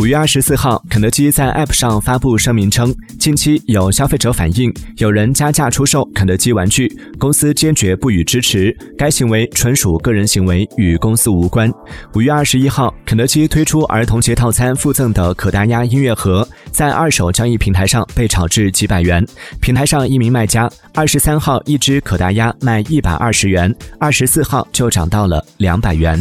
五月二十四号肯德基在 app 上发布声明称近期有消费者反映有人加价出售肯德基玩具公司坚决不予支持该行为纯属个人行为与公司无关。五月二十一号肯德基推出儿童节套餐附赠的可达鸭音乐盒在二手交易平台上被炒至几百元。平台上一名卖家二十三号一只可达鸭卖一百二十元二十四号就涨到了两百元。